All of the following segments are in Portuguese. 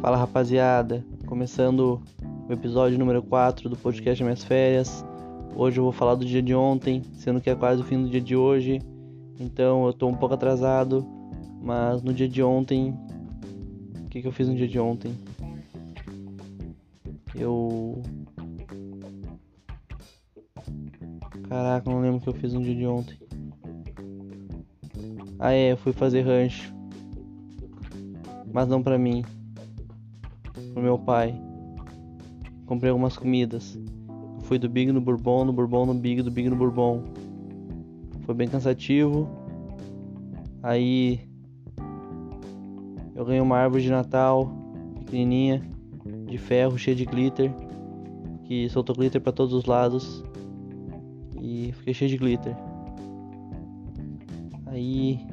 Fala rapaziada, começando o episódio número 4 do podcast Minhas Férias. Hoje eu vou falar do dia de ontem, sendo que é quase o fim do dia de hoje, então eu tô um pouco atrasado, mas no dia de ontem. O que, que eu fiz no dia de ontem? Eu. Caraca, não lembro o que eu fiz no dia de ontem. Ah é, eu fui fazer rancho. Mas não pra mim. Pro meu pai. Comprei algumas comidas. Fui do Big no Bourbon, no Bourbon no Big, do Big no Bourbon. Foi bem cansativo. Aí eu ganhei uma árvore de Natal pequenininha, de ferro, cheia de glitter, que soltou glitter para todos os lados e fiquei cheio de glitter. Aí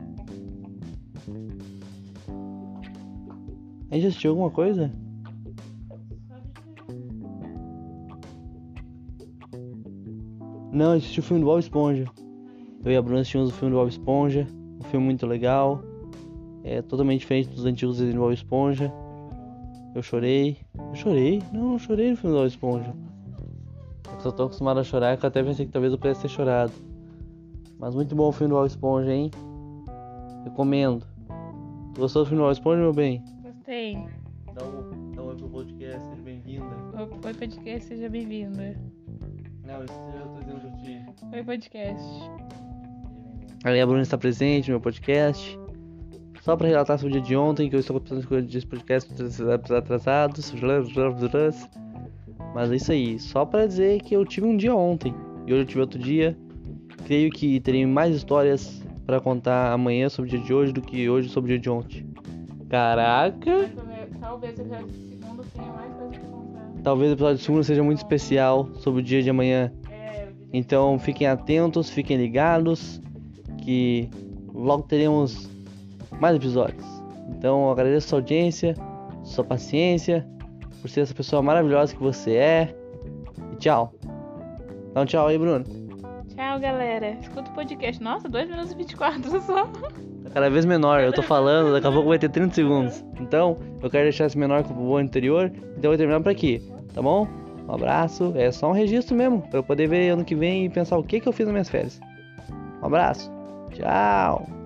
A gente assistiu alguma coisa? Não, assisti o filme do Bob Esponja. Eu e a Bruna assistimos o filme do Bob Esponja. Um filme muito legal. É totalmente diferente dos antigos desenhos do Bob Esponja. Eu chorei. Eu chorei? Não, não chorei no filme do Bob Esponja. Eu só tô acostumado a chorar, que eu até pensei que talvez eu pudesse ter chorado. Mas muito bom o filme do Bob Esponja, hein? Recomendo. Tu gostou do filme do Bob Esponja, meu bem? Gostei. Dá um, dá um oi pro podcast, seja bem-vinda. Oi, podcast, seja bem-vinda. Não, isso eu tô dizendo pra ti. Oi, podcast. Aí a Bruna está presente no meu podcast. Só para relatar sobre o dia de ontem, que eu estou começando de podcast atrasados. Mas é isso aí, só para dizer que eu tive um dia ontem e hoje eu tive outro dia. Creio que terei mais histórias para contar amanhã sobre o dia de hoje do que hoje sobre o dia de ontem. Caraca! Talvez o episódio segundo tenha mais coisa pra contar. Talvez o episódio segundo seja muito especial sobre o dia de amanhã. Então fiquem atentos, fiquem ligados, que logo teremos mais episódios. Então agradeço a sua audiência, sua paciência, por ser essa pessoa maravilhosa que você é. E tchau. Um tchau aí, Bruno. Tchau, galera. Escuta o podcast. Nossa, 2 minutos e 24 só. Tá cada vez menor, eu tô falando, daqui a pouco vai ter 30 segundos. Então, eu quero deixar esse menor que o anterior, então eu vou terminar por aqui, tá bom? Um abraço, é só um registro mesmo, pra eu poder ver ano que vem e pensar o que, que eu fiz nas minhas férias. Um abraço, tchau!